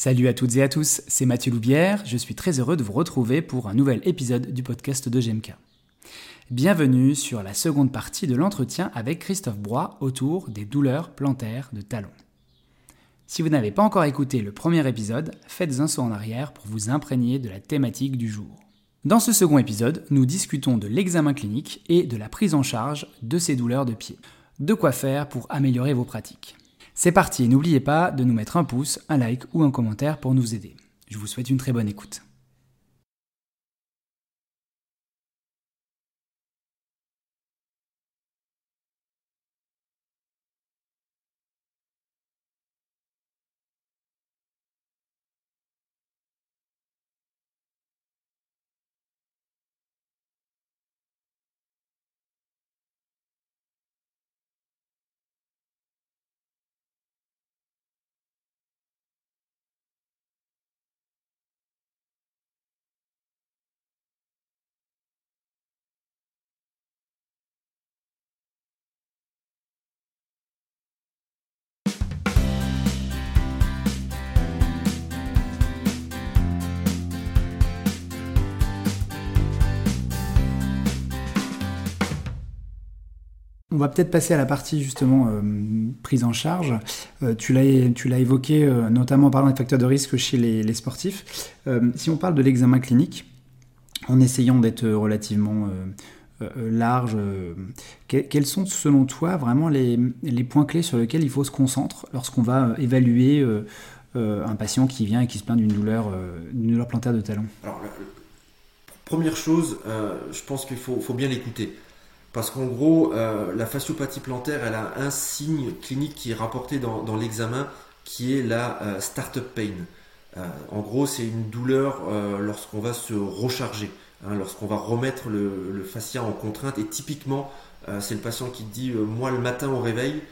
Salut à toutes et à tous, c'est Mathieu Loubière, je suis très heureux de vous retrouver pour un nouvel épisode du podcast de GMK. Bienvenue sur la seconde partie de l'entretien avec Christophe Broy autour des douleurs plantaires de talons. Si vous n'avez pas encore écouté le premier épisode, faites un saut en arrière pour vous imprégner de la thématique du jour. Dans ce second épisode, nous discutons de l'examen clinique et de la prise en charge de ces douleurs de pied. De quoi faire pour améliorer vos pratiques. C'est parti, n'oubliez pas de nous mettre un pouce, un like ou un commentaire pour nous aider. Je vous souhaite une très bonne écoute. On va peut-être passer à la partie justement euh, prise en charge. Euh, tu l'as évoqué euh, notamment en parlant des facteurs de risque chez les, sportifs. si on parle de l'examen clinique, en essayant d'être relativement large, quels sont selon toi vraiment les, points clés sur lesquels il faut se concentrer lorsqu'on va évaluer un patient qui vient et qui se plaint d'une douleur, douleur plantaire de talon? Première chose, je pense qu'il faut, faut bien l'écouter. Parce qu'en gros, euh, la fasciopathie plantaire, elle a un signe clinique qui est rapporté dans, l'examen, qui est la euh, start-up pain. Euh, en gros, c'est une douleur lorsqu'on va se recharger, hein, lorsqu'on va remettre le, fascia en contrainte. Et typiquement, c'est le patient qui dit Moi, le matin au réveil,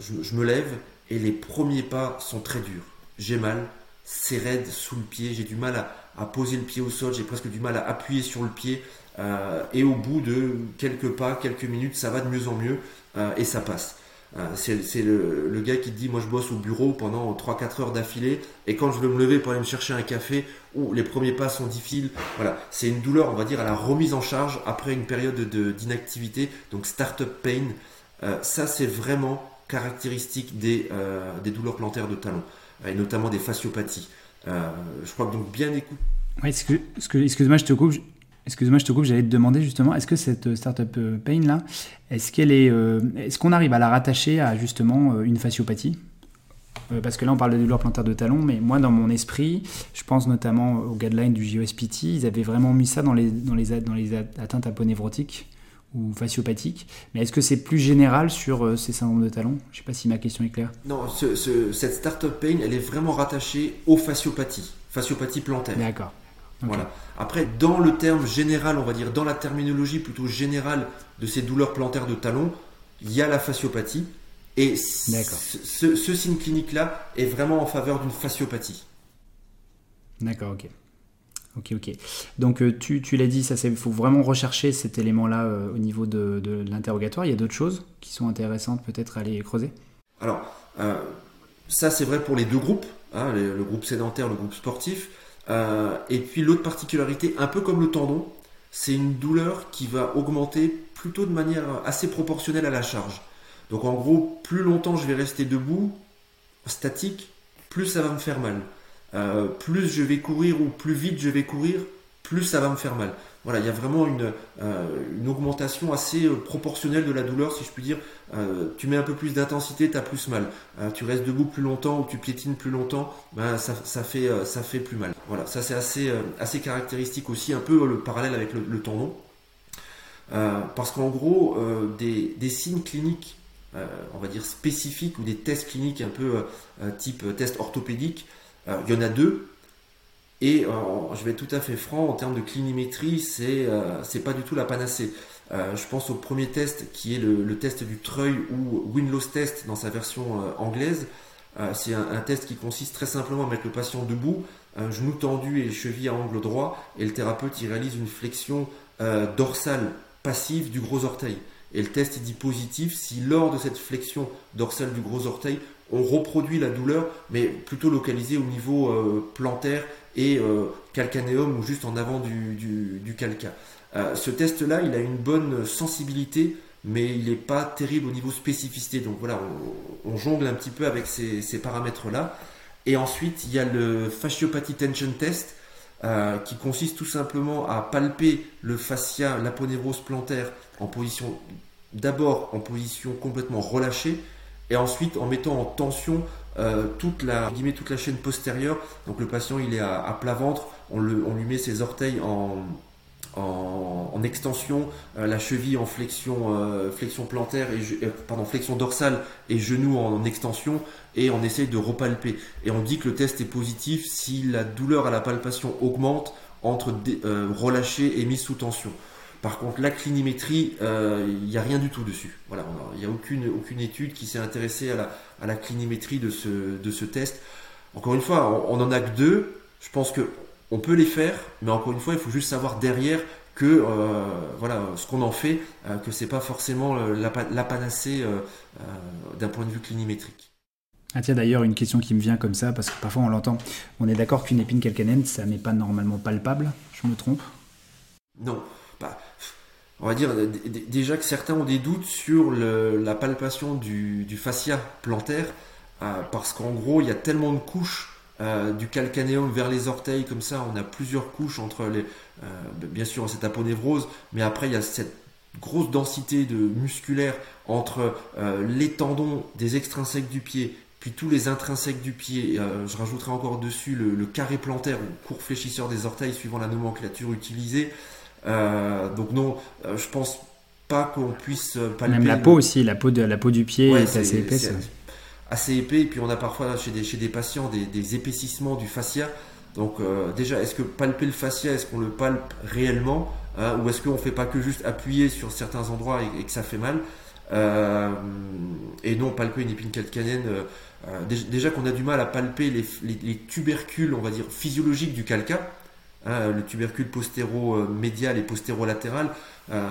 je, me lève et les premiers pas sont très durs. J'ai mal, c'est raide sous le pied, j'ai du mal à, poser le pied au sol, j'ai presque du mal à appuyer sur le pied. Euh, et au bout de quelques pas, quelques minutes, ça va de mieux en mieux euh, et ça passe. Euh, c'est le, gars qui dit moi je bosse au bureau pendant 3-4 heures d'affilée. Et quand je veux me lever pour aller me chercher un café les premiers pas sont difficiles voilà. C'est une douleur on va dire à la remise en charge après une période d'inactivité. Donc startup pain ça c'est vraiment caractéristique des, des douleurs plantaires de talon et notamment des fasciopathies. Je crois que donc bien écoute ouais, excuse-moi je te coupe Excuse-moi, je te coupe, j'allais te demander justement, est-ce que cette euh, startup euh, pain là, est-ce qu'elle est, euh, est-ce qu'on arrive à la rattacher à justement une fasciopathie? Parce que là, on parle de douleur plantaire de talon, mais moi, dans mon esprit, je pense notamment aux guidelines du JOSPT, ils avaient vraiment mis ça dans les, dans les, atteintes aponévrotiques ou fasciopathiques. Mais est-ce que c'est plus général sur ces syndromes de talon? Je ne sais pas si ma question est claire. Non, ce, cette startup pain, elle est vraiment rattachée aux fasciopathies, fasciopathie plantaire. D'accord. Voilà. Après, dans le terme général, on va dire dans la terminologie plutôt générale de ces douleurs plantaires de talon, il y a la fasciopathie. Et ce, signe clinique-là est vraiment en faveur d'une fasciopathie. D'accord, ok. Ok, ok. Donc euh, tu, l'as dit, il faut vraiment rechercher cet élément-là euh, au niveau de, l'interrogatoire. Il y a d'autres choses qui sont intéressantes peut-être à aller creuser? Alors, euh, ça c'est vrai pour les deux groupes, hein, le groupe sédentaire, le groupe sportif. Et puis l'autre particularité, un peu comme le tendon, c'est une douleur qui va augmenter plutôt de manière assez proportionnelle à la charge. Donc en gros, plus longtemps je vais rester debout, statique, plus ça va me faire mal. Euh, plus je vais courir ou plus vite je vais courir, plus ça va me faire mal. Voilà, il y a vraiment une, euh, augmentation assez euh, proportionnelle de la douleur, si je puis dire. Tu mets un peu plus d'intensité, tu as plus mal. tu restes debout plus longtemps ou tu piétines plus longtemps, ben, ça, fait, plus mal. Voilà, ça c'est assez, assez caractéristique aussi, un peu le parallèle avec le, tendon. parce qu'en gros, des, des, signes cliniques, on va dire spécifiques, ou des tests cliniques un peu type test orthopédique, il y en a deux et euh, je vais être tout à fait franc, en termes de clinimétrie, c'est euh, pas du tout la panacée. Euh, je pense au premier test qui est le, test du treuil ou Winlows test dans sa version anglaise. c'est un, test qui consiste très simplement à mettre le patient debout, genou tendu et cheville à angle droit, et le thérapeute il réalise une flexion dorsale passive du gros orteil. Et le test est dit positif si lors de cette flexion dorsale du gros orteil, on reproduit la douleur, mais plutôt localisée au niveau euh, plantaire et euh, calcanéum ou juste en avant du, du, calca. Euh, ce test-là, il a une bonne sensibilité, mais il n'est pas terrible au niveau spécificité. Donc voilà, on, jongle un petit peu avec ces, paramètres-là. Et ensuite, il y a le fasciopathie tension test, qui consiste tout simplement à palper le fascia, l'aponévrose plantaire en position, d'abord en position complètement relâchée, et ensuite en mettant en tension euh, toute, la, toute la chaîne postérieure. Donc le patient il est à, plat ventre, on, le, on, lui met ses orteils en, en, extension, euh, la cheville en flexion, euh, flexion plantaire et pardon, flexion dorsale et genou en, extension et on essaye de repalper. Et on dit que le test est positif si la douleur à la palpation augmente entre relâché et mise sous tension. Par contre, la clinimétrie, il euh, n'y a rien du tout dessus. Voilà, il n'y a aucune, aucune étude qui s'est intéressée à la, à la clinimétrie de ce, de ce test. Encore une fois, on n'en a que deux. Je pense que on peut les faire, mais encore une fois, il faut juste savoir derrière que euh, voilà ce qu'on en fait, euh, que c'est pas forcément la, panacée d'un point de vue clinimétrique. Ah tiens d'ailleurs une question qui me vient comme ça parce que parfois on l'entend. On est d'accord qu'une épine calcanéenne ça n'est pas normalement palpable. Je me trompe? Non on va dire déjà que certains ont des doutes sur la palpation du, fascia plantaire, euh, parce qu'en gros, il y a tellement de couches euh, du calcanéum vers les orteils, comme ça, on a plusieurs couches entre les. Euh, bien sûr, cette aponévrose, mais après, il y a cette grosse densité de musculaire entre les tendons des extrinsèques du pied, puis tous les intrinsèques du pied. je rajouterai encore dessus le, le carré plantaire ou court fléchisseur des orteils, suivant la nomenclature utilisée. Euh, donc non, euh, je pense pas qu'on puisse palper. Même la peau aussi, la peau, de, la peau du pied est, assez épaisse. Assez épais, et puis on a parfois chez des, chez des patients des, épaississements du fascia. Donc euh, déjà, est-ce que palper le fascia, est-ce qu'on le palpe réellement hein, ou est-ce qu'on fait pas que juste appuyer sur certains endroits et, que ça fait mal? Et non, palper une épine calcanéenne, déjà, qu'on a du mal à palper les, les, tubercules, on va dire, physiologiques du calca, Hein, le tubercule postéro-médial et postéro-latéral, euh,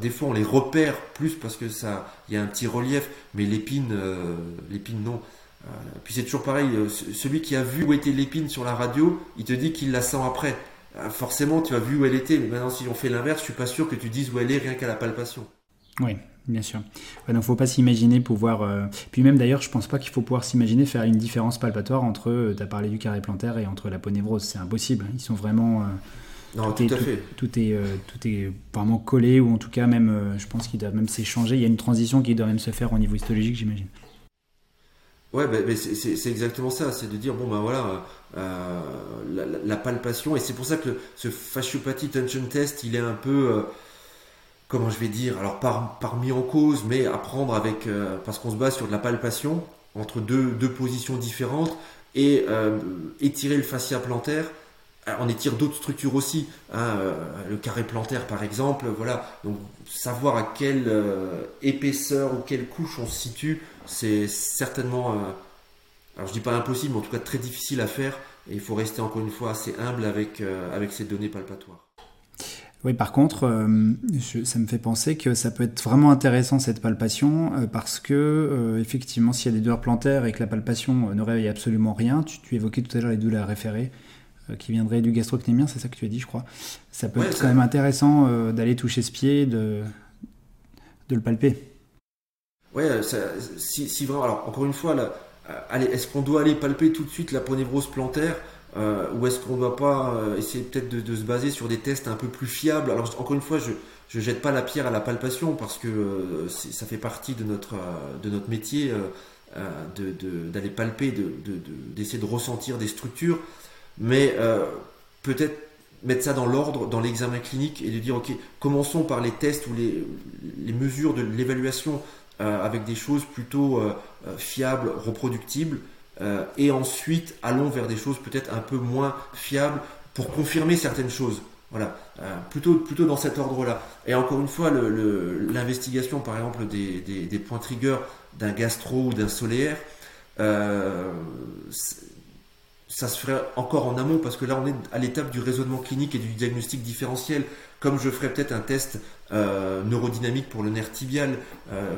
des fois on les repère plus parce que ça, il y a un petit relief, mais l'épine, euh, l'épine non. Euh, puis c'est toujours pareil, celui qui a vu où était l'épine sur la radio, il te dit qu'il la sent après. forcément, tu as vu où elle était, mais maintenant si on fait l'inverse, je suis pas sûr que tu dises où elle est rien qu'à la palpation. Oui, Bien sûr. Ouais, donc, faut pas s'imaginer pouvoir. Euh, puis même d'ailleurs, je pense pas qu'il faut pouvoir s'imaginer faire une différence palpatoire entre. Euh, tu as parlé du carré plantaire et entre la ponévrose. C'est impossible. Ils sont vraiment. Euh, non, tout, à fait. Tout, est, tout est vraiment collé, ou en tout cas, même, je pense qu'il doit même s'échanger. Il y a une transition qui doit même se faire au niveau histologique, j'imagine. Ouais, ben, c'est exactement ça. C'est de dire, bon, ben voilà, la, palpation. Et c'est pour ça que ce fasciopathie tension test, il est un peu comment je vais dire, alors par, par mis en cause, mais à prendre avec, euh, parce qu'on se base sur de la palpation entre deux, deux positions différentes et euh, étirer le fascia plantaire. Euh, on étire d'autres structures aussi, hein, le carré plantaire par exemple, voilà. Donc savoir à quelle épaisseur ou quelle couche on se situe, c'est certainement, alors je dis pas impossible, mais en tout cas très difficile à faire. Et il faut rester encore une fois assez humble avec, avec ces données palpatoires. Oui, par contre, euh, ça me fait penser que ça peut être vraiment intéressant cette palpation euh, parce que euh, effectivement, s'il y a des douleurs plantaires et que la palpation ne réveille absolument rien, tu, évoquais tout à l'heure les douleurs référées qui viendraient du gastrocnémien, c'est ça que tu as dit, je crois. Ça peut être quand même intéressant d'aller toucher ce pied, de, de le palper. Oui, si, si, vraiment, alors encore une fois, est-ce qu'on doit aller palper tout de suite la ponévrose plantaire? Euh, ou est-ce qu'on ne doit pas euh, essayer peut-être de, se baser sur des tests un peu plus fiables? Alors encore une fois, je ne jette pas la pierre à la palpation parce que euh, ça fait partie de notre, de notre métier d'aller palper, d'essayer de, ressentir des structures, mais peut-être mettre ça dans l'ordre, dans l'examen clinique et de dire, ok, commençons par les tests ou les, les mesures de l'évaluation avec des choses plutôt fiables, reproductibles, euh, et ensuite allons vers des choses peut-être un peu moins fiables pour confirmer certaines choses. Voilà, euh, plutôt, plutôt dans cet ordre-là. Et encore une fois, l'investigation, par exemple, des, points triggers d'un gastro ou d'un solaire, euh, ça se ferait encore en amont parce que là on est à l'étape du raisonnement clinique et du diagnostic différentiel. Comme je ferais peut-être un test neurodynamique pour le nerf tibial,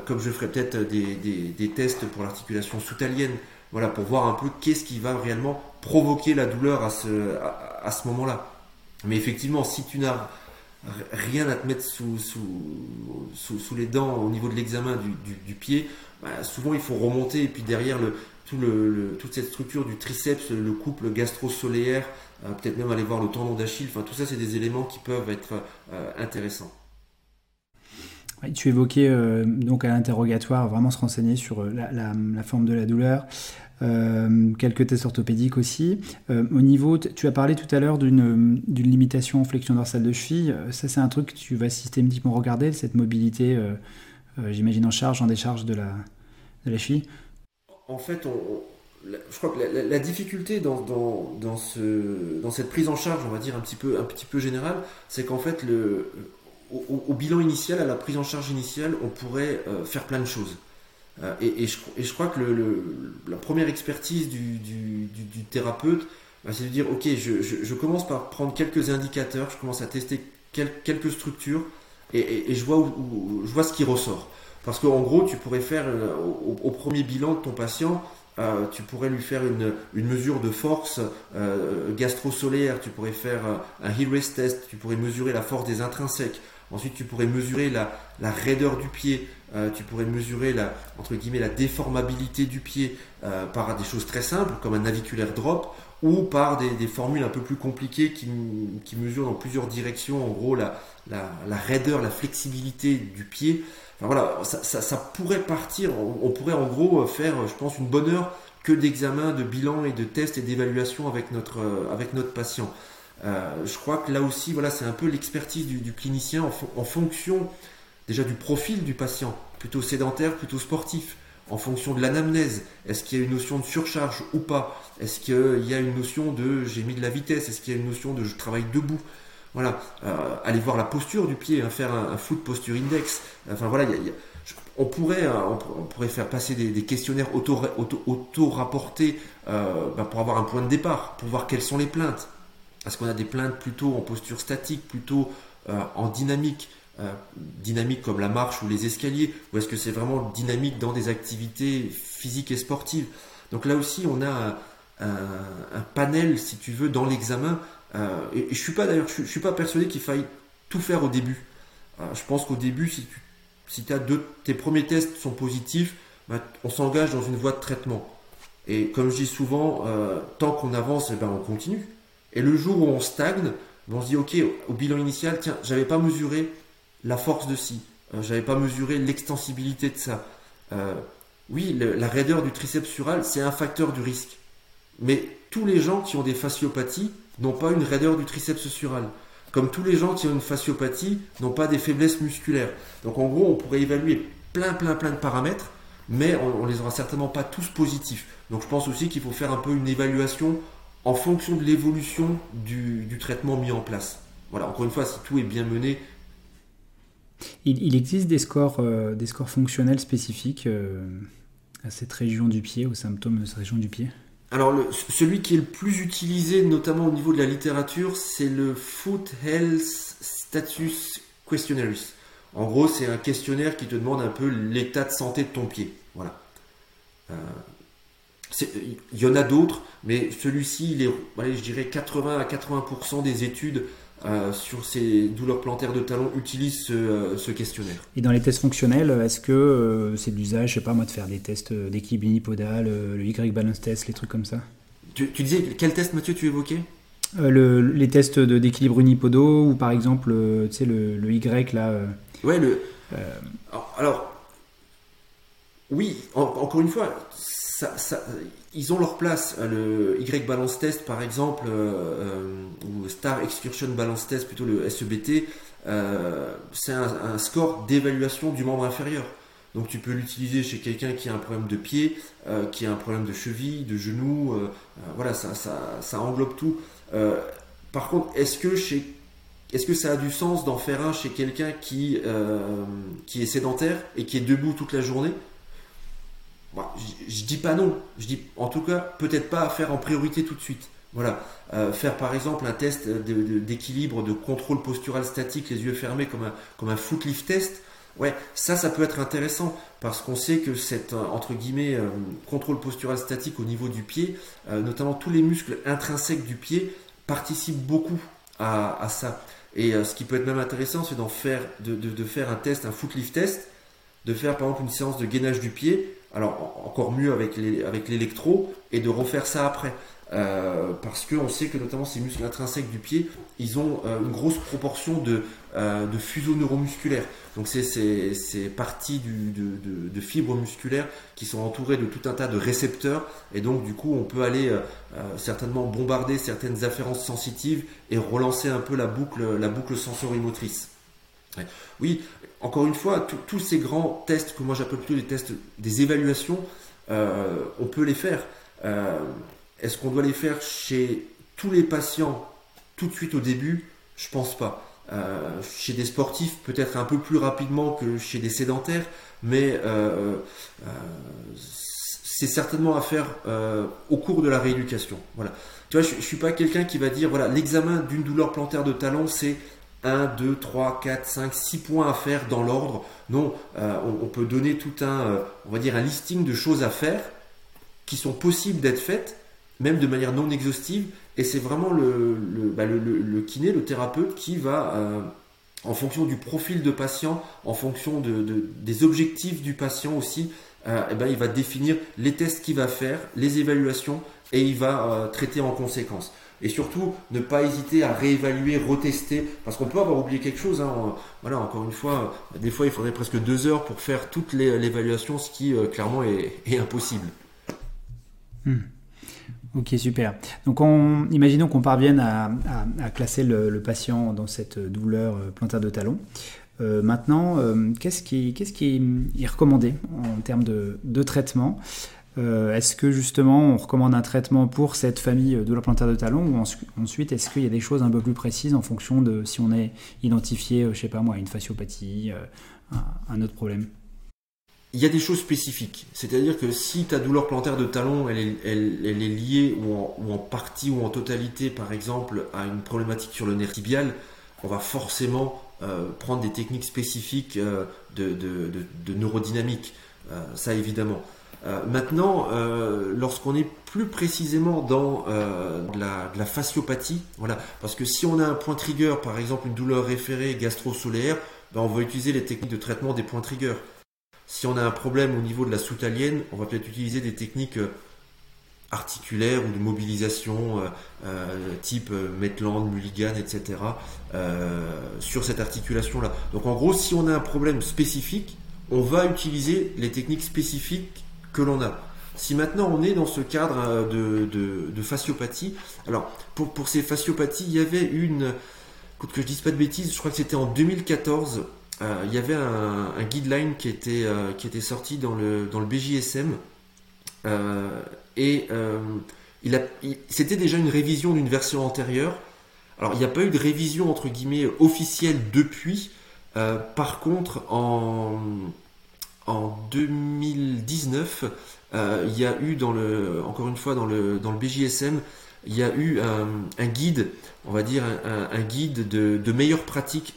comme je ferais peut-être des, tests pour l'articulation soutalienne, voilà, pour voir un peu qu'est-ce qui va réellement provoquer la douleur à ce, moment-là. Mais effectivement, si tu n'as rien à te mettre sous, les dents au niveau de l'examen du, pied, bah, souvent il faut remonter et puis derrière toute cette structure du triceps, le couple gastro-soléaire, euh, peut-être même aller voir le tendon d'Achille, enfin tout ça c'est des éléments qui peuvent être euh, intéressants. Tu évoquais euh, donc à l'interrogatoire vraiment se renseigner sur la, forme de la douleur, quelques tests orthopédiques aussi. au niveau, tu as parlé tout à l'heure d'une limitation en flexion dorsale de cheville. Ça, c'est un truc que tu vas systématiquement regarder, cette mobilité, j'imagine, en charge, en décharge de la, de la cheville? En fait, je crois que la, difficulté dans, dans, ce, dans cette prise en charge, on va dire un petit peu, un petit peu générale, c'est qu'en fait, le, au, bilan initial, à la prise en charge initiale, on pourrait euh, faire plein de choses. Euh, et, je, crois que la première expertise du, du, thérapeute, bah, c'est de dire, ok, je, je, commence par prendre quelques indicateurs, je commence à tester quelques structures, et, je, vois où, je vois ce qui ressort. Parce qu'en gros, tu pourrais faire, euh, au, premier bilan de ton patient, tu pourrais lui faire une, mesure de force gastro-solaire, tu pourrais faire un raise test, tu pourrais mesurer la force des intrinsèques. Ensuite, tu pourrais mesurer la, raideur du pied, tu pourrais mesurer la, entre guillemets, la déformabilité du pied par des choses très simples comme un naviculaire drop ou par des, formules un peu plus compliquées qui, mesurent dans plusieurs directions, en gros, la, la raideur, la flexibilité du pied voilà, ça, pourrait partir, on, pourrait en gros faire, je pense, une bonne heure que d'examens, de bilan et de tests et d'évaluation avec notre, euh, avec notre patient. Euh, je crois que là aussi, voilà, c'est un peu l'expertise du, clinicien en, fonction déjà du profil du patient, plutôt sédentaire, plutôt sportif, en fonction de l'anamnèse. Est-ce qu'il y a une notion de surcharge ou pas? Est-ce qu'il y a une notion de j'ai mis de la vitesse? Est-ce qu'il y a une notion de je travaille debout? Voilà, euh, aller voir la posture du pied, hein, faire un, foot posture index. Enfin voilà, on, pourrait, euh, on, pourrait faire passer des, questionnaires auto-rapportés euh, bah, pour avoir un point de départ, pour voir quelles sont les plaintes. Est-ce qu'on a des plaintes plutôt en posture statique, plutôt en dynamique dynamique comme la marche ou les escaliers, ou est-ce que c'est vraiment dynamique dans des activités physiques et sportives Donc là aussi, on a un panel, si tu veux, dans l'examen euh, et, je suis pas d'ailleurs, je, suis pas persuadé qu'il faille tout faire au début. Euh, je pense qu'au début, si, tu, si as deux, tes premiers tests sont positifs, bah, on s'engage dans une voie de traitement. Et comme je dis souvent, euh, tant qu'on avance, eh ben, on continue. Et le jour où on stagne, on se dit ok, au bilan initial, tiens, j'avais pas mesuré la force de ci, j'avais pas mesuré l'extensibilité de ça. oui, la raideur du triceps sural, c'est un facteur du risque. Mais tous les gens qui ont des fasciopathies n'ont pas une raideur du triceps sural. Comme tous les gens qui ont une fasciopathie n'ont pas des faiblesses musculaires. Donc en gros, on pourrait évaluer plein, plein, plein de paramètres, mais on, ne les aura certainement pas tous positifs. Donc je pense aussi qu'il faut faire un peu une évaluation en fonction de l'évolution du, traitement mis en place. Voilà, encore une fois, si tout est bien mené. Il, existe des scores, euh, des scores fonctionnels spécifiques euh, à cette région du pied, aux symptômes de cette région du pied? Alors, celui qui est le plus utilisé, notamment au niveau de la littérature, c'est le Foot Health Status Questionnaire. En gros, c'est un questionnaire qui te demande un peu l'état de santé de ton pied. Voilà. Euh, il y en a d'autres, mais celui-ci, il est, je dirais, 80 à 80% des études euh, sur ces douleurs plantaires de talon utilisent euh, ce, questionnaire. Et dans les tests fonctionnels, est-ce que euh, c'est de l'usage, je sais pas moi, de faire des tests d'équilibre unipodal, le Y balance test, les trucs comme ça? Tu, disais quel test Mathieu tu évoquais? Les tests d'équilibre unipodaux ou par exemple, tu sais le, le, Y là. ouais le. Alors, oui, encore une fois, ils ont leur place. Le Y Balance Test, par exemple, euh, euh, ou Star Excursion Balance Test, plutôt le SEBT, euh, c'est un, score d'évaluation du membre inférieur. Donc tu peux l'utiliser chez quelqu'un qui a un problème de pied, qui a un problème de cheville, de genou, voilà, ça, englobe tout. par contre, est-ce que ça a du sens d'en faire un chez quelqu'un qui est sédentaire et qui est debout toute la journée? Je, dis pas non, je dis en tout cas peut-être pas à faire en priorité tout de suite. Voilà, euh, faire par exemple un test d'équilibre, de, contrôle postural statique, les yeux fermés comme un, comme un footlift test. Ouais, ça, ça peut être intéressant parce qu'on sait que cet entre guillemets euh, contrôle postural statique au niveau du pied, euh, notamment tous les muscles intrinsèques du pied participent beaucoup à, ça. Et ce qui peut être même intéressant, c'est d'en faire, de, de, faire un test, un footlift test, de faire par exemple une séance de gainage du pied alors encore mieux avec l'électro, et de refaire ça après. Euh, parce qu'on sait que notamment ces muscles intrinsèques du pied, ils ont euh, une grosse proportion de, euh, de fuseaux neuromusculaires. Donc c'est ces parties de, fibres musculaires qui sont entourées de tout un tas de récepteurs. Et donc du coup, on peut aller certainement bombarder certaines afférences sensitives et relancer un peu la boucle, la boucle sensorimotrice. Oui, encore une fois, tous ces grands tests que moi j'appelle plutôt des tests, des évaluations, euh, on peut les faire. Euh, est-ce qu'on doit les faire chez tous les patients tout de suite au début? Je pense pas. Euh, chez des sportifs, peut-être un peu plus rapidement que chez des sédentaires, mais c'est certainement à faire au cours de la rééducation. Voilà. Tu vois, je, ne suis pas quelqu'un qui va dire voilà l'examen d'une douleur plantaire de talon, c'est 1, 2, 3, 4, 5, 6 points à faire dans l'ordre. Non, euh, on, peut donner tout un, euh, on va dire un listing de choses à faire qui sont possibles d'être faites, même de manière non exhaustive. Et c'est vraiment le, bah, kiné, le thérapeute qui va, euh, en fonction du profil de patient, en fonction de, des objectifs du patient aussi, eh ben, il va définir les tests qu'il va faire, les évaluations, et il va traiter en conséquence. Et surtout, ne pas hésiter à réévaluer, retester, parce qu'on peut avoir oublié quelque chose. Hein. Voilà, encore une fois, des fois, il faudrait presque deux heures pour faire toute l'évaluation, ce qui euh, clairement est, impossible. Hmm. Ok, super. Donc, on, imaginons qu'on parvienne à, classer le, patient dans cette douleur euh, plantaire de talon. Euh, maintenant, qu'est-ce qui, est recommandé en termes de, traitement? Est-ce que justement on recommande un traitement pour cette famille de la plantaire de talon ou ensuite est-ce qu'il y a des choses un peu plus précises en fonction de si on est identifié, euh, je sais pas moi, une fasciopathie, euh, un autre problème? Il y a des choses spécifiques. C'est-à-dire que si ta douleur plantaire de talon, elle est, liée ou en, partie ou en totalité, par exemple, à une problématique sur le nerf tibial, on va forcément prendre des techniques spécifiques de, neurodynamique. ça, évidemment. Euh, maintenant, euh, lorsqu'on est plus précisément dans euh, la, fasciopathie, voilà, parce que si on a un point trigger, par exemple une douleur référée gastro-solaire, ben on va utiliser les techniques de traitement des points trigger. Si on a un problème au niveau de la soutalienne, on va peut-être utiliser des techniques articulaires ou de mobilisation type Maitland, Mulligan, etc. sur cette articulation-là. Donc en gros, si on a un problème spécifique, on va utiliser les techniques spécifiques que l'on a. Si maintenant on est dans ce cadre euh, de, fasciopathie, alors pour, ces fasciopathies, il y avait une, écoute que je dise pas de bêtises, je crois que c'était en 2014, euh, il y avait un, guideline qui était, euh, qui était sorti dans le, dans le BJSM, et il c'était déjà une révision d'une version antérieure. Alors il n'y a pas eu de révision entre guillemets officielle depuis. par contre, en, en 2019, euh, il y a eu dans le, encore une fois dans le, BJSM, il y a eu un, guide, on va dire un, guide de, meilleures pratiques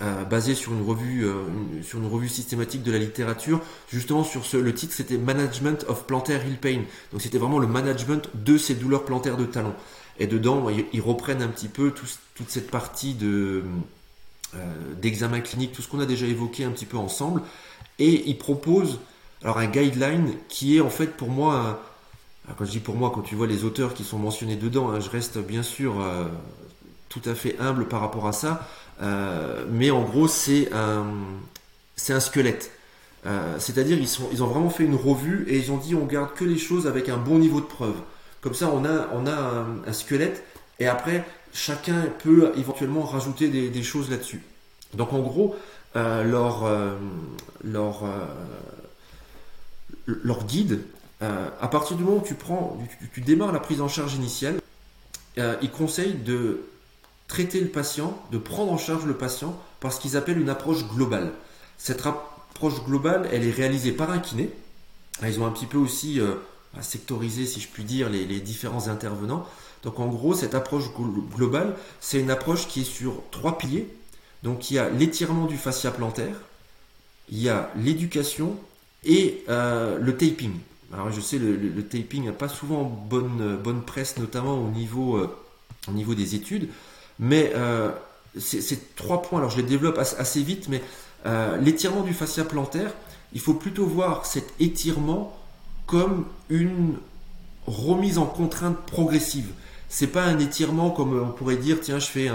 euh, basé sur une revue euh, sur une revue systématique de la littérature. Justement sur ce le titre c'était Management of Plantaire Heel Pain. Donc c'était vraiment le management de ces douleurs plantaires de talon et dedans ils, reprennent un petit peu toute cette partie de d'examen clinique tout ce qu'on a déjà évoqué un petit peu ensemble et il propose alors un guideline qui est en fait pour moi, quand je dis pour moi, quand tu vois les auteurs qui sont mentionnés dedans, hein, je reste bien sûr euh, tout à fait humble par rapport à ça, euh, mais en gros c'est un, c'est un squelette. Euh, c'est-à-dire ils, sont, ils ont vraiment fait une revue et ils ont dit on garde que les choses avec un bon niveau de preuve. Comme ça on a, on a un, squelette et après chacun peut éventuellement rajouter des, choses là-dessus. Donc en gros, leur, euh, leur, euh, leur guide, à partir du moment où tu, prends, tu, démarres la prise en charge initiale, ils conseillent de traiter le patient, de prendre en charge le patient par ce qu'ils appellent une approche globale. Cette approche globale, elle est réalisée par un kiné, Ils ont un petit peu aussi sectorisé, si je puis dire, les, différents intervenants. Donc en gros, cette approche globale, c'est une approche qui est sur trois piliers. Donc il y a l'étirement du fascia plantaire, il y a l'éducation et le taping. Alors je sais, le, le, taping n'a pas souvent bonne, presse, notamment au niveau, au niveau des études, mais ces trois points, alors je les développe assez vite, mais euh, l'étirement du fascia plantaire, il faut plutôt voir cet étirement comme une remise en contrainte progressive. C'est pas un étirement comme on pourrait dire, tiens, je fais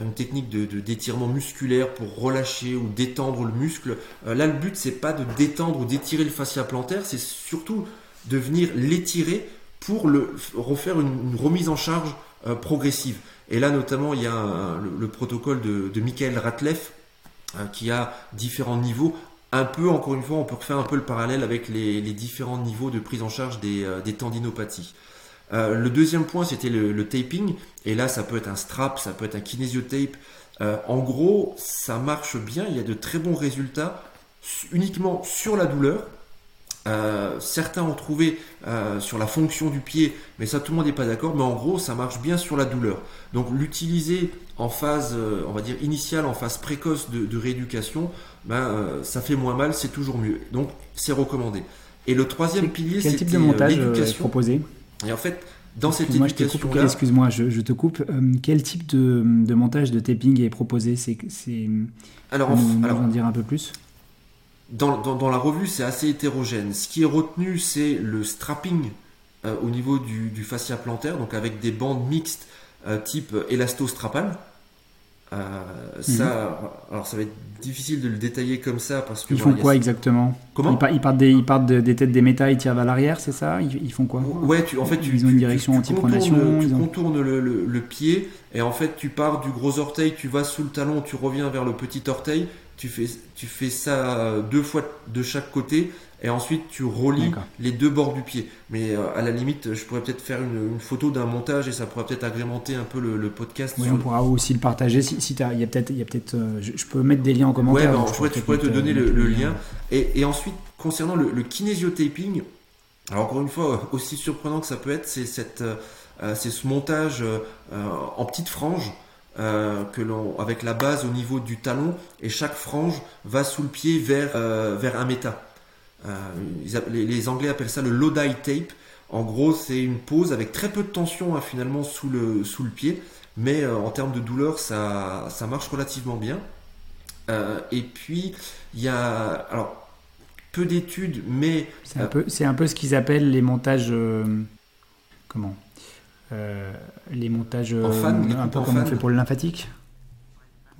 une technique de, d'étirement musculaire pour relâcher ou détendre le muscle. Euh, là, le but, c'est pas de détendre ou d'étirer le fascia plantaire, c'est surtout de venir l'étirer pour le, refaire une, remise en charge euh, progressive. Et là, notamment, il y a le, protocole de, Michael Ratleff hein, qui a différents niveaux. Un peu, encore une fois, on peut refaire un peu le parallèle avec les, différents niveaux de prise en charge des, euh, tendinopathies. Euh, le deuxième point, c'était le, taping. Et là, ça peut être un strap, ça peut être un kinésiotape. Euh, en gros, ça marche bien. Il y a de très bons résultats uniquement sur la douleur. Euh, certains ont trouvé euh, sur la fonction du pied, mais ça tout le monde n'est pas d'accord. Mais en gros, ça marche bien sur la douleur. Donc l'utiliser en phase, euh, on va dire initiale, en phase précoce de, rééducation, ben, ça fait moins mal, c'est toujours mieux. Donc c'est recommandé. Et le troisième pilier, c'est type de montage proposé? Et en fait, dans cette éducation excuse-moi, je, te coupe. quel type de, montage de taping est proposé? C'est alors, on, alors, en dire un peu plus? dans, la revue, c'est assez hétérogène. Ce qui est retenu, c'est le strapping euh, au niveau du, fascia plantaire, donc avec des bandes mixtes euh, type élastostrapal. Euh, ça, mhm. alors ça va être difficile de le détailler comme ça parce que ils font quoi exactement? Comment? Ils, partent des, ils partent des têtes des méta, ils tirent vers l'arrière, c'est ça? Ils, font quoi? Ouais, tu, en fait, ils ont une direction anti-pronation. Tu contournes le, le, pied et en fait, tu pars du gros orteil, tu vas sous le talon, tu reviens vers le petit orteil tu fais, tu fais ça deux fois de chaque côté et ensuite tu relis les deux bords du pied. Mais euh, à la limite, je pourrais peut-être faire une, photo d'un montage et ça pourrait peut-être agrémenter un peu le, podcast. Oui, on pourra aussi le partager. Si, si il y a peut-être, il y a peut-être, euh, je, peux mettre des liens en commentaire. Ouais, je, pourrais, te donner le, lien. Et, ensuite, concernant le, le kinésio-taping, alors encore une fois, aussi surprenant que ça peut être, c'est cette, euh, c'est ce montage en petites franges. Euh, que l'on, avec la base au niveau du talon et chaque frange va sous le pied vers, euh, vers un méta. Euh, les, Anglais appellent ça le Lodi tape. En gros, c'est une pose avec très peu de tension hein, finalement sous le, sous le pied, mais en termes de douleur, ça, ça marche relativement bien. et puis, il y a alors peu d'études, mais c'est un peu, c'est un peu ce qu'ils appellent les montages. comment? Les montages en fan, un peu comme on fait pour le lymphatique.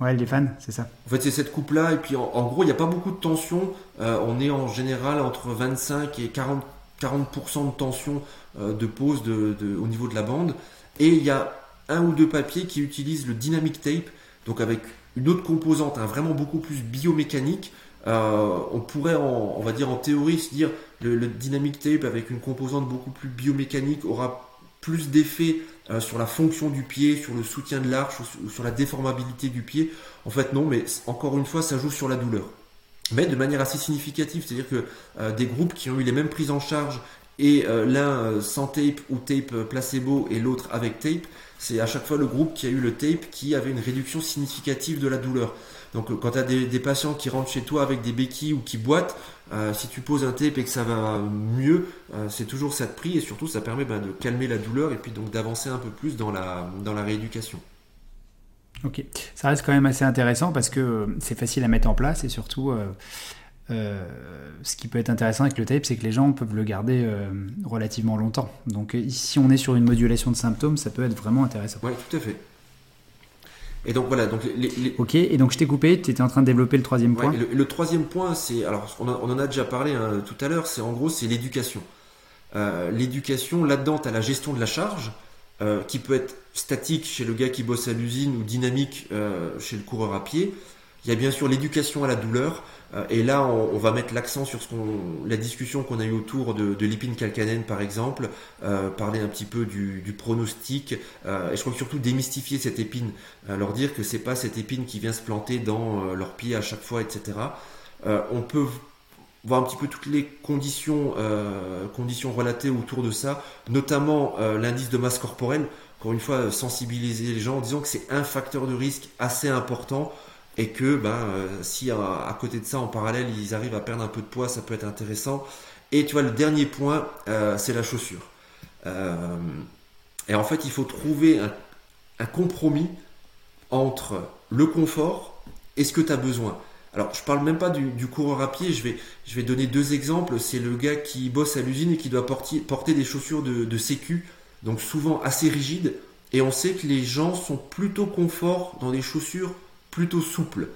Ouais, les fans, c'est ça. En fait, c'est cette coupe-là, et puis en, gros, il n'y a pas beaucoup de tension. Euh, on est en général entre 25 et 40, 40% de tension euh, de pose de, au niveau de la bande. Et il y a un ou deux papiers qui utilisent le dynamic tape, donc avec une autre composante, hein, vraiment beaucoup plus biomécanique. on pourrait, on va dire en théorie, se dire le, le dynamic tape avec une composante beaucoup plus biomécanique aura plus d'effet euh, sur la fonction du pied, sur le soutien de l'arche sur la déformabilité du pied. En fait, non, mais encore une fois, ça joue sur la douleur. Mais de manière assez significative, c'est-à-dire que euh, des groupes qui ont eu les mêmes prises en charge et euh, l'un sans tape ou tape placebo et l'autre avec tape, c'est à chaque fois le groupe qui a eu le tape qui avait une réduction significative de la douleur. Donc quand tu as des, patients qui rentrent chez toi avec des béquilles ou qui boitent, euh, si tu poses un tape et que ça va mieux, euh, c'est toujours ça de prix et surtout ça permet ben, de calmer la douleur et puis donc d'avancer un peu plus dans la, dans la rééducation. Ok, ça reste quand même assez intéressant parce que euh, c'est facile à mettre en place et surtout ce qui peut être intéressant avec le tape, c'est que les gens peuvent le garder relativement longtemps. Donc si on est sur une modulation de symptômes, ça peut être vraiment intéressant. Oui, tout à fait. Et donc voilà. Donc les, Ok, et donc je t'ai coupé, tu étais en train de développer le troisième point. le, troisième point, c'est. Alors on, en a déjà parlé hein, tout à l'heure, c'est en gros, c'est l'éducation. Euh, l'éducation, là-dedans, tu as la gestion de la charge, euh, qui peut être statique chez le gars qui bosse à l'usine ou dynamique euh, chez le coureur à pied. Il y a bien sûr l'éducation à la douleur. Euh, et là, on, va mettre l'accent sur ce qu'on, la discussion qu'on a eue autour de, de l'épine calcanène, par exemple, euh, parler un petit peu du, pronostic, euh, et je crois que surtout démystifier cette épine, leur dire que c'est pas cette épine qui vient se planter dans leur pied à chaque fois, etc. on peut voir un petit peu toutes les conditions, conditions relatées autour de ça, notamment l'indice de masse corporelle. Encore une fois, sensibiliser les gens en disant que c'est un facteur de risque assez important et que ben, euh, si à, côté de ça, en parallèle, ils arrivent à perdre un peu de poids, ça peut être intéressant. Et tu vois, le dernier point, c'est la chaussure. et en fait, il faut trouver un, compromis entre le confort et ce que tu as besoin. Alors, je parle même pas du, coureur à pied, je vais, donner deux exemples. C'est le gars qui bosse à l'usine et qui doit porter, des chaussures de, sécu, donc souvent assez rigides. Et on sait que les gens sont plutôt confort dans des chaussures plutôt souples.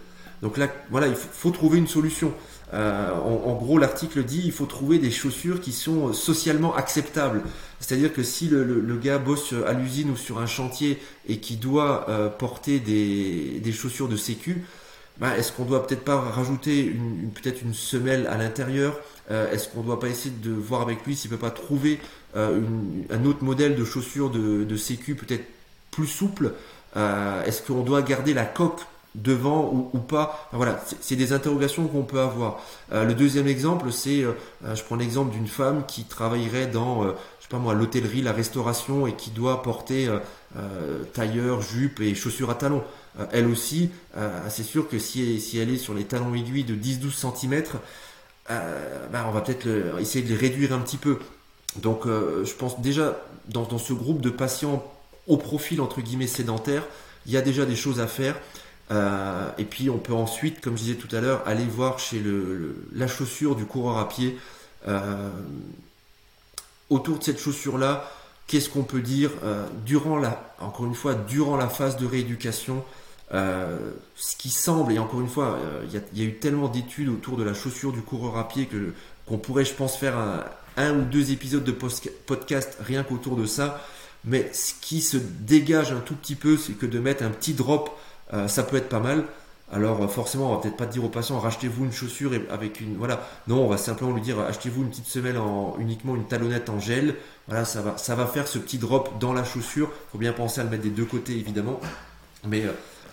Donc là, voilà, il faut, trouver une solution. Euh, en, gros, l'article dit il faut trouver des chaussures qui sont socialement acceptables. C'est-à-dire que si le, gars bosse à l'usine ou sur un chantier et qui doit euh, porter des, chaussures de sécu, bah, est-ce qu'on doit peut-être pas rajouter une, peut-être une semelle à l'intérieur? Euh, Est-ce qu'on doit pas essayer de voir avec lui s'il peut pas trouver euh, un autre modèle de chaussures de, sécu peut-être plus souple? Euh, Est-ce qu'on doit garder la coque devant ou, pas Voilà, c'est des interrogations qu'on peut avoir. le deuxième exemple, c'est, je prends l'exemple d'une femme qui travaillerait dans, je sais pas moi, l'hôtellerie, la restauration et qui doit porter tailleur, jupe et chaussures à talons. Euh, elle aussi, euh, c'est sûr que si, elle est sur les talons aiguilles de 10-12 cm, euh, bah, on va peut-être essayer de les réduire un petit peu. Donc je pense déjà dans, dans, ce groupe de patients au profil entre guillemets sédentaire, il y a déjà des choses à faire. Et puis on peut ensuite, comme je disais tout à l'heure, aller voir chez le, la chaussure du coureur à pied. autour de cette chaussure-là, qu'est-ce qu'on peut dire durant la, encore une fois, durant la phase de rééducation euh, ce qui semble, et encore une fois, euh, il y, a eu tellement d'études autour de la chaussure du coureur à pied que qu'on pourrait, je pense, faire un, ou deux épisodes de podcast rien qu'autour de ça. Mais ce qui se dégage un tout petit peu, c'est que de mettre un petit drop, euh, ça peut être pas mal. Alors forcément, on va peut-être pas dire au patient rachetez-vous une chaussure avec une voilà. Non, on va simplement lui dire achetez-vous une petite semelle en uniquement une talonnette en gel. Voilà, ça va ça va faire ce petit drop dans la chaussure. Faut bien penser à le mettre des deux côtés évidemment. Mais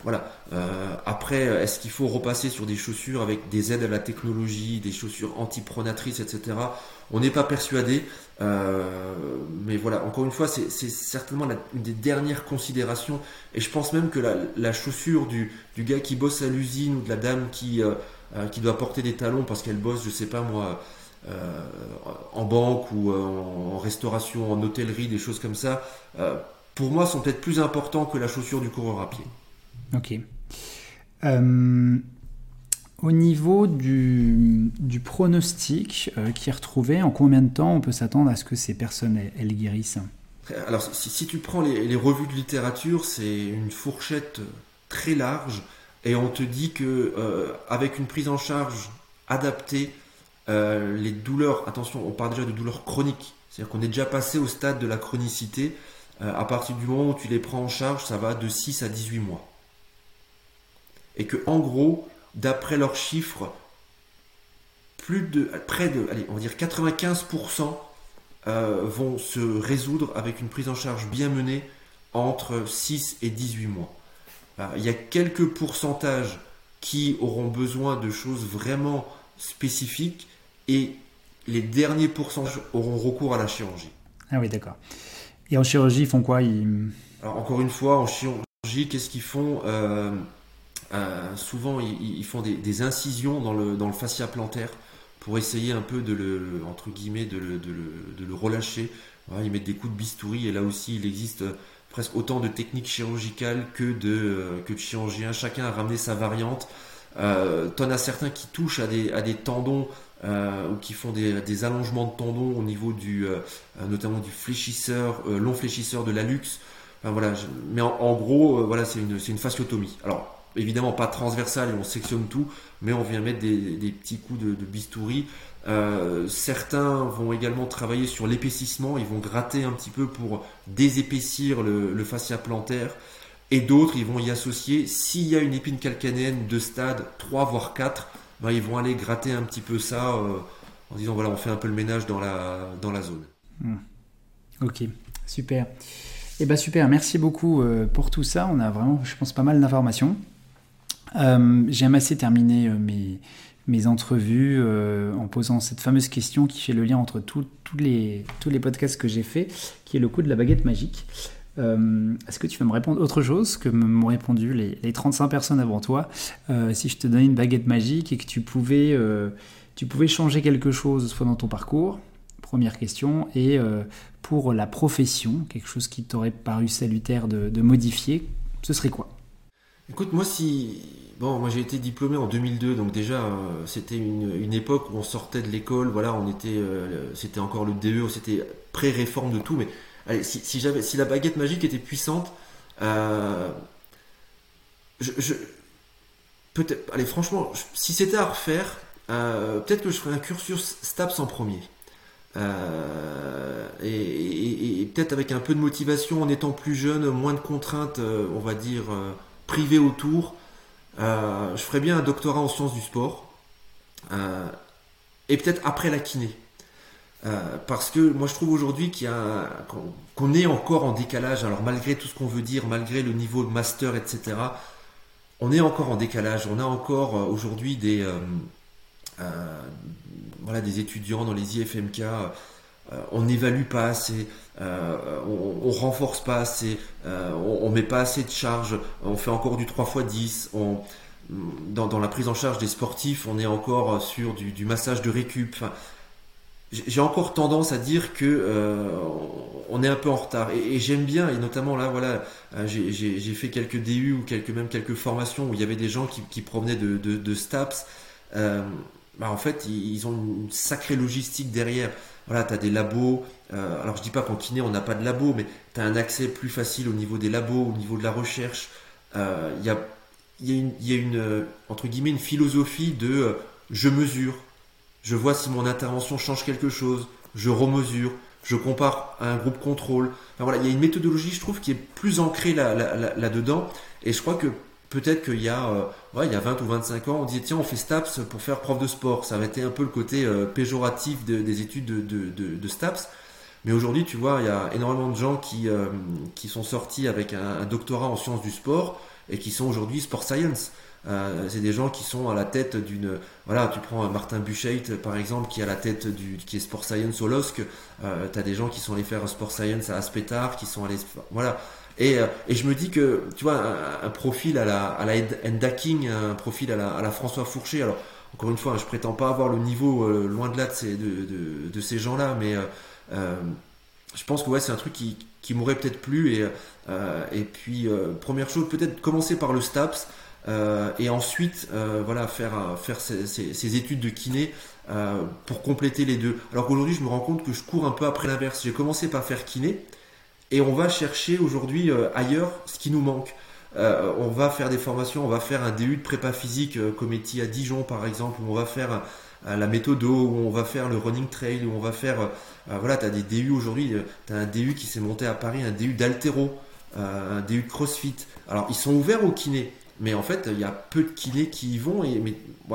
voilà. Euh, après, est-ce qu'il faut repasser sur des chaussures avec des aides à la technologie, des chaussures antipronatrices, etc. On n'est pas persuadé. Euh, mais voilà, encore une fois, c'est certainement une des dernières considérations. Et je pense même que la, chaussure du, gars qui bosse à l'usine ou de la dame qui, euh, qui doit porter des talons parce qu'elle bosse, je sais pas moi, en banque ou en restauration, en hôtellerie, des choses comme ça, pour moi, sont peut-être plus importants que la chaussure du coureur à pied. Ok. Euh, au niveau du, pronostic euh, qui est retrouvé, en combien de temps on peut s'attendre à ce que ces personnes elles, guérissent? Alors, si, tu prends les, revues de littérature, c'est une fourchette très large et on te dit que euh, avec une prise en charge adaptée, les douleurs, attention, on parle déjà de douleurs chroniques, c'est-à-dire qu'on est déjà passé au stade de la chronicité. à partir du moment où tu les prends en charge, ça va de 6 à 18 mois et que en gros, d'après leurs chiffres, plus de près de, allez, on va dire 95% euh, vont se résoudre avec une prise en charge bien menée entre 6 et 18 mois. Euh, il y a quelques pourcentages qui auront besoin de choses vraiment spécifiques et les derniers pourcentages auront recours à la chirurgie. Ah oui, d'accord. Et en chirurgie, ils font quoi? Alors, encore une fois, en chirurgie, qu'est-ce qu'ils font? Euh, euh, souvent, ils, font des, incisions dans le, fascia plantaire pour essayer un peu de le, entre guillemets, de le, relâcher. ils mettent des coups de bistouri et là aussi, il existe presque autant de techniques chirurgicales que de, que de chirurgiens. Chacun a ramené sa variante. Euh, T'en as certains qui touchent à des, tendons euh, ou qui font des, allongements de tendons au niveau du, euh, notamment du fléchisseur, long fléchisseur de l'alux. Enfin, voilà, mais en, gros, voilà, c'est une, une fasciotomie. Alors, évidemment pas transversal et on sectionne tout, mais on vient mettre des, petits coups de, bistouri. Euh, certains vont également travailler sur l'épaississement, ils vont gratter un petit peu pour désépaissir le, fascia plantaire. Et d'autres, ils vont y associer, s'il y a une épine calcanéenne de stade 3 voire 4, ben, ils vont aller gratter un petit peu ça euh, en disant voilà, on fait un peu le ménage dans la, dans la zone. Hmm. Ok, super. Eh ben super, merci beaucoup euh, pour tout ça. On a vraiment, je pense, pas mal d'informations. Euh, j'ai assez terminé euh, mes, mes entrevues en posant cette fameuse question qui fait le lien entre tous les, tous les podcasts que j'ai fait, qui est le coup de la baguette magique. Est-ce que tu vas me répondre autre chose que m'ont répondu les, les, 35 personnes avant toi? Si je te donnais une baguette magique et que tu pouvais, tu pouvais changer quelque chose soit dans ton parcours, Première question. Et euh, pour la profession, quelque chose qui t'aurait paru salutaire de, modifier, ce serait quoi? Écoute, moi, si. Bon, moi j'ai été diplômé en 2002, donc déjà euh, c'était une, époque où on sortait de l'école, voilà, on était, euh, c'était encore le DE, c'était pré-réforme de tout, mais allez, si, j'avais, si la baguette magique était puissante, je, peut-être, allez, franchement, si c'était à refaire, peut-être que je ferais un cursus STAPS en premier. Euh, et, peut-être avec un peu de motivation en étant plus jeune, moins de contraintes, euh, on va dire, euh, privées autour. Je ferais bien un doctorat en sciences du sport. et peut-être après la kiné. parce que moi je trouve aujourd'hui qu'il qu'on est encore en décalage. Alors malgré tout ce qu'on veut dire, malgré le niveau de master, etc., on est encore en décalage. On a encore aujourd'hui des, voilà, des étudiants dans les IFMK, euh, on n'évalue pas assez, euh, on, renforce pas assez, euh, on, met pas assez de charge, on fait encore du 3 x 10, on, dans, la prise en charge des sportifs, on est encore sur du, massage de récup. j'ai encore tendance à dire que on est un peu en retard et, j'aime bien et notamment là voilà j'ai fait quelques DU ou quelques même quelques formations où il y avait des gens qui, provenaient de, de, STAPS bah en fait, ils ont une sacrée logistique derrière. Voilà, tu as des labos. Euh, alors, je dis pas qu'en kiné, on n'a pas de labo, mais tu as un accès plus facile au niveau des labos, au niveau de la recherche. Euh, il y, a, y, a y a une, euh, entre guillemets, une philosophie de je mesure, je vois si mon intervention change quelque chose, je remesure, je compare à un groupe contrôle. Enfin, voilà, il y a une méthodologie, je trouve, qui est plus ancrée là-dedans. Là, là, et je crois que peut-être qu'il y a euh, il y a 20 ou 25 ans, on disait tiens on fait STAPS pour faire prof de sport. Ça avait été un peu le côté euh, péjoratif des études de, STAPS. Mais aujourd'hui, tu vois, il y a énormément de gens qui, euh, qui sont sortis avec un, doctorat en sciences du sport et qui sont aujourd'hui sport science. c'est des gens qui sont à la tête d'une. Voilà, tu prends Martin Buchheit par exemple, qui est à la tête du. qui est sport science au LOSC. tu as des gens qui sont allés faire sport science à Aspetar, qui sont allés. Voilà. Euh, et, je me dis que, tu vois, un, profil à la, à la Endaking, un profil à la, à la, François Fourché, alors encore une fois, je prétends pas avoir le niveau euh, loin de là de ces, de, de, ces gens-là, mais euh, je pense que ouais, c'est un truc qui, qui m'aurait peut-être plu. Et, et puis, première chose, peut-être commencer par le STAPS. et ensuite, voilà, faire, faire ces, ces, études de kiné pour compléter les deux. Alors qu'aujourd'hui, je me rends compte que je cours un peu après l'inverse. J'ai commencé par faire kiné, et on va chercher aujourd'hui euh, ailleurs ce qui nous manque. Euh, on va faire des formations, on va faire un DU de prépa physique euh, comme Eti à Dijon par exemple, où on va faire la méthode, où on va faire le running trail, où on va faire... voilà, tu as des DU aujourd'hui, tu as un DU qui s'est monté à Paris, un DU d'altéro, un DU de crossfit. Alors ils sont ouverts aux kinés, mais en fait il y a peu de kinés qui y vont, et mais,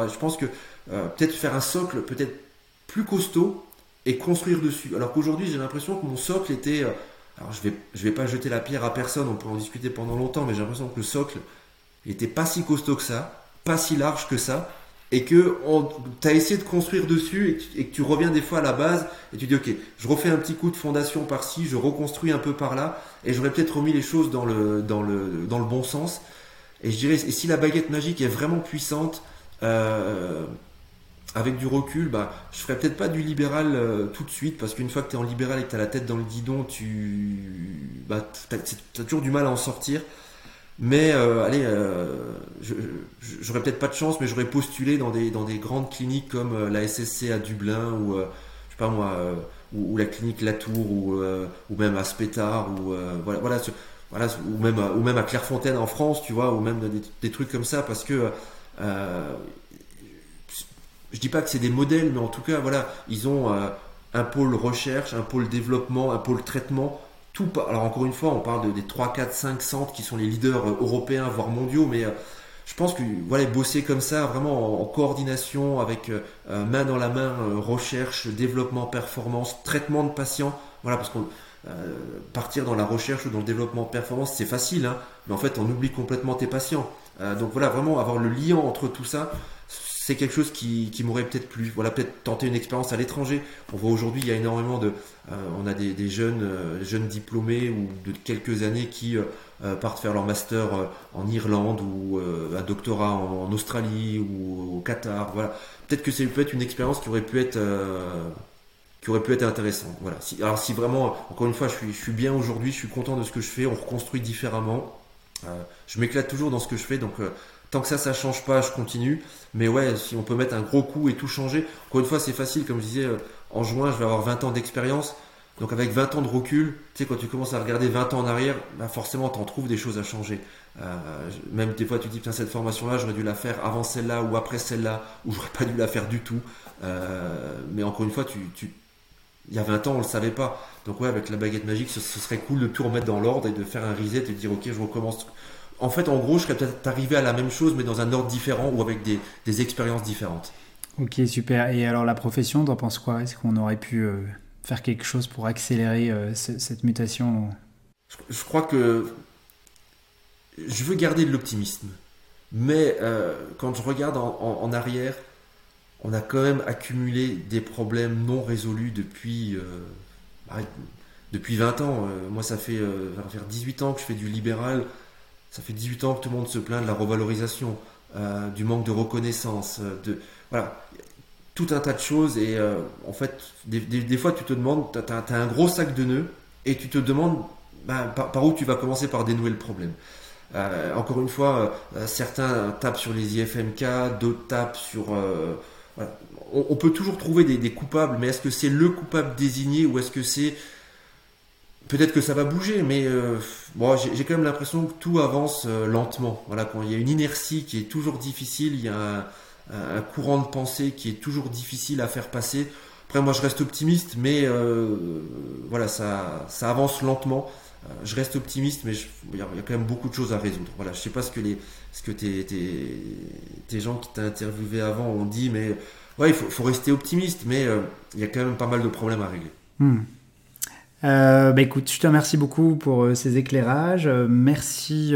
je pense que peut-être faire un socle peut-être plus costaud et construire dessus. Alors qu'aujourd'hui j'ai l'impression que mon socle était alors je vais, je vais pas jeter la pierre à personne, on peut en discuter pendant longtemps, mais j'ai l'impression que le socle était pas si costaud que ça, pas si large que ça, et que tu as essayé de construire dessus et, que tu reviens des fois à la base et tu dis ok, je refais un petit coup de fondation par-ci, je reconstruis un peu par là, et j'aurais peut-être remis les choses dans le, dans, le, dans le bon sens. Et je dirais, et si la baguette magique est vraiment puissante, euh, avec du recul, bah, je ferais peut-être pas du libéral euh, tout de suite, parce qu'une fois que tu es en libéral et que tu as la tête dans le guidon, tu bah, as, toujours du mal à en sortir. Mais euh, allez, euh, j'aurais peut-être pas de chance, mais j'aurais postulé dans des, dans des grandes cliniques comme la SSC à Dublin, ou je sais pas moi, ou, la clinique Latour, ou, ou même à Spétard, ou voilà, voilà, voilà, ou même, ou même à Clairefontaine en France, tu vois, ou même des, des trucs comme ça, parce que je dis pas que c'est des modèles, mais en tout cas, voilà, ils ont euh, un pôle recherche, un pôle développement, un pôle traitement. Tout, alors encore une fois, on parle des 3, 4, 5 centres qui sont les leaders euh, européens, voire mondiaux, mais euh, je pense que voilà, bosser comme ça, vraiment en, coordination, avec main dans la main, recherche, développement, performance, traitement de patients, voilà, parce qu'on partir dans la recherche ou dans le développement de performance, c'est facile, hein, mais en fait, on oublie complètement tes patients. donc voilà, vraiment avoir le lien entre tout ça, c'est quelque chose qui, qui m'aurait peut-être plu. Voilà, peut-être tenter une expérience à l'étranger. On voit aujourd'hui, il y a énormément de, on a des, jeunes, jeunes diplômés ou de quelques années qui partent faire leur master en Irlande ou un doctorat en, Australie ou au Qatar. Voilà, peut-être que c'est peut être une expérience qui aurait pu être qui aurait pu être intéressant. Voilà. Si, alors si vraiment, encore une fois, je suis, je suis bien aujourd'hui, je suis content de ce que je fais, on reconstruit différemment. Euh, je m'éclate toujours dans ce que je fais, donc euh, tant que ça, ça change pas, je continue. Mais ouais, si on peut mettre un gros coup et tout changer, encore une fois, c'est facile, comme je disais, euh, en juin, je vais avoir 20 ans d'expérience. Donc avec 20 ans de recul, tu sais, quand tu commences à regarder 20 ans en arrière, bah forcément, tu en trouves des choses à changer. même des fois, tu te dis, putain, cette formation-là, j'aurais dû la faire avant celle-là ou après celle-là, ou j'aurais pas dû la faire du tout. mais encore une fois, tu, tu il y a 20 ans, on le savait pas. Donc ouais, avec la baguette magique, ce, serait cool de tout remettre dans l'ordre et de faire un reset et de dire ok, je recommence. En fait, en gros, je serais peut-être arrivé à la même chose, mais dans un ordre différent ou avec des, expériences différentes. Ok, super. Et alors la profession, t'en penses quoi? Est-ce qu'on aurait pu euh, faire quelque chose pour accélérer euh, cette mutation? Je, crois que je veux garder de l'optimisme. Mais euh, quand je regarde en arrière, on a quand même accumulé des problèmes non résolus depuis, bah, depuis 20 ans. Moi, ça fait, euh, faire 18 ans que je fais du libéral. Ça fait 18 ans que tout le monde se plaint de la revalorisation, du manque de reconnaissance, de voilà, tout un tas de choses. Et en fait, des, fois, tu te demandes, tu as, un gros sac de nœuds et tu te demandes bah, par, où tu vas commencer par dénouer le problème. encore une fois, certains tapent sur les IFMK, d'autres tapent sur on, peut toujours trouver des, coupables, mais est-ce que c'est le coupable désigné ou est-ce que c'est peut-être que ça va bouger, mais euh, j'ai quand même l'impression que tout avance euh, lentement. Voilà, quand il y a une inertie qui est toujours difficile, il y a un, courant de pensée qui est toujours difficile à faire passer. Après, moi, je reste optimiste, mais euh, voilà, ça, ça avance lentement. je reste optimiste, mais il y, a quand même beaucoup de choses à résoudre. Voilà, je sais pas ce que les, ce que tes, tes gens qui t'ont interviewé avant ont dit, mais ouais, il faut, rester optimiste, mais euh, il y a quand même pas mal de problèmes à régler. Hmm. Euh, bah écoute, je te remercie beaucoup pour euh, ces éclairages. merci,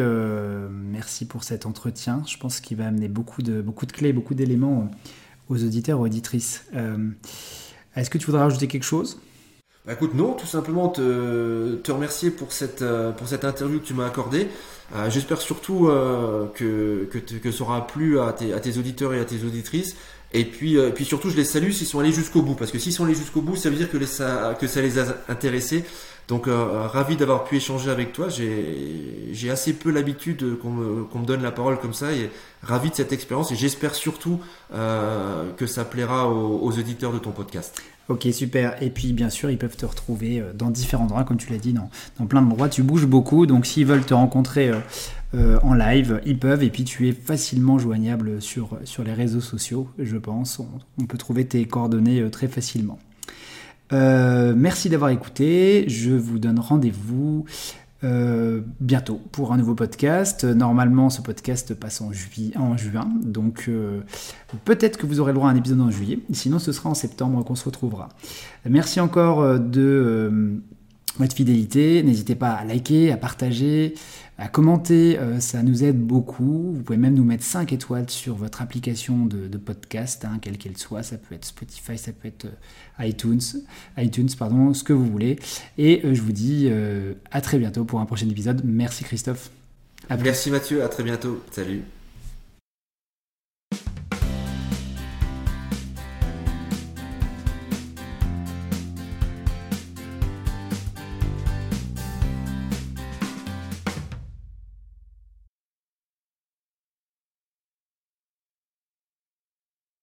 merci pour cet entretien. Je pense qu'il va amener beaucoup de, beaucoup de clés, beaucoup d'éléments aux auditeurs, aux auditrices. Est-ce que tu voudrais rajouter quelque chose? Bah écoute, non, tout simplement te, remercier pour cette, pour cette interview que tu m'as accordée. J'espère surtout que, que, ça aura plu à à tes auditeurs et à tes auditrices. Et puis, euh, puis surtout, je les salue s'ils sont allés jusqu'au bout, parce que s'ils sont allés jusqu'au bout, ça veut dire que, ça, que ça les a intéressés. Donc, euh, ravi d'avoir pu échanger avec toi. J'ai assez peu l'habitude qu'on me, me, donne la parole comme ça, et ravi de cette expérience. Et j'espère surtout euh, que ça plaira aux, aux, auditeurs de ton podcast. Ok, super. Et puis, bien sûr, ils peuvent te retrouver euh, dans différents endroits, comme tu l'as dit, dans, dans plein d'endroits. Tu bouges beaucoup, donc s'ils veulent te rencontrer euh, en live, ils peuvent, et puis tu es facilement joignable sur, les réseaux sociaux, je pense. On, peut trouver tes coordonnées euh, très facilement. Euh, merci d'avoir écouté. Je vous donne rendez-vous bientôt pour un nouveau podcast. Normalement, ce podcast passe en juin, donc peut-être que vous aurez le droit à un épisode en juillet. Sinon, ce sera en septembre qu'on se retrouvera. Merci encore de votre fidélité. N'hésitez pas à liker, à partager, à commenter, euh, ça nous aide beaucoup. Vous pouvez même nous mettre 5 étoiles sur votre application de, podcast, hein, quelle qu'elle soit. Ça peut être Spotify, ça peut être euh, iTunes, iTunes pardon, ce que vous voulez. Et euh, je vous dis à très bientôt pour un prochain épisode. Merci Christophe. Merci Mathieu, à très bientôt. Salut.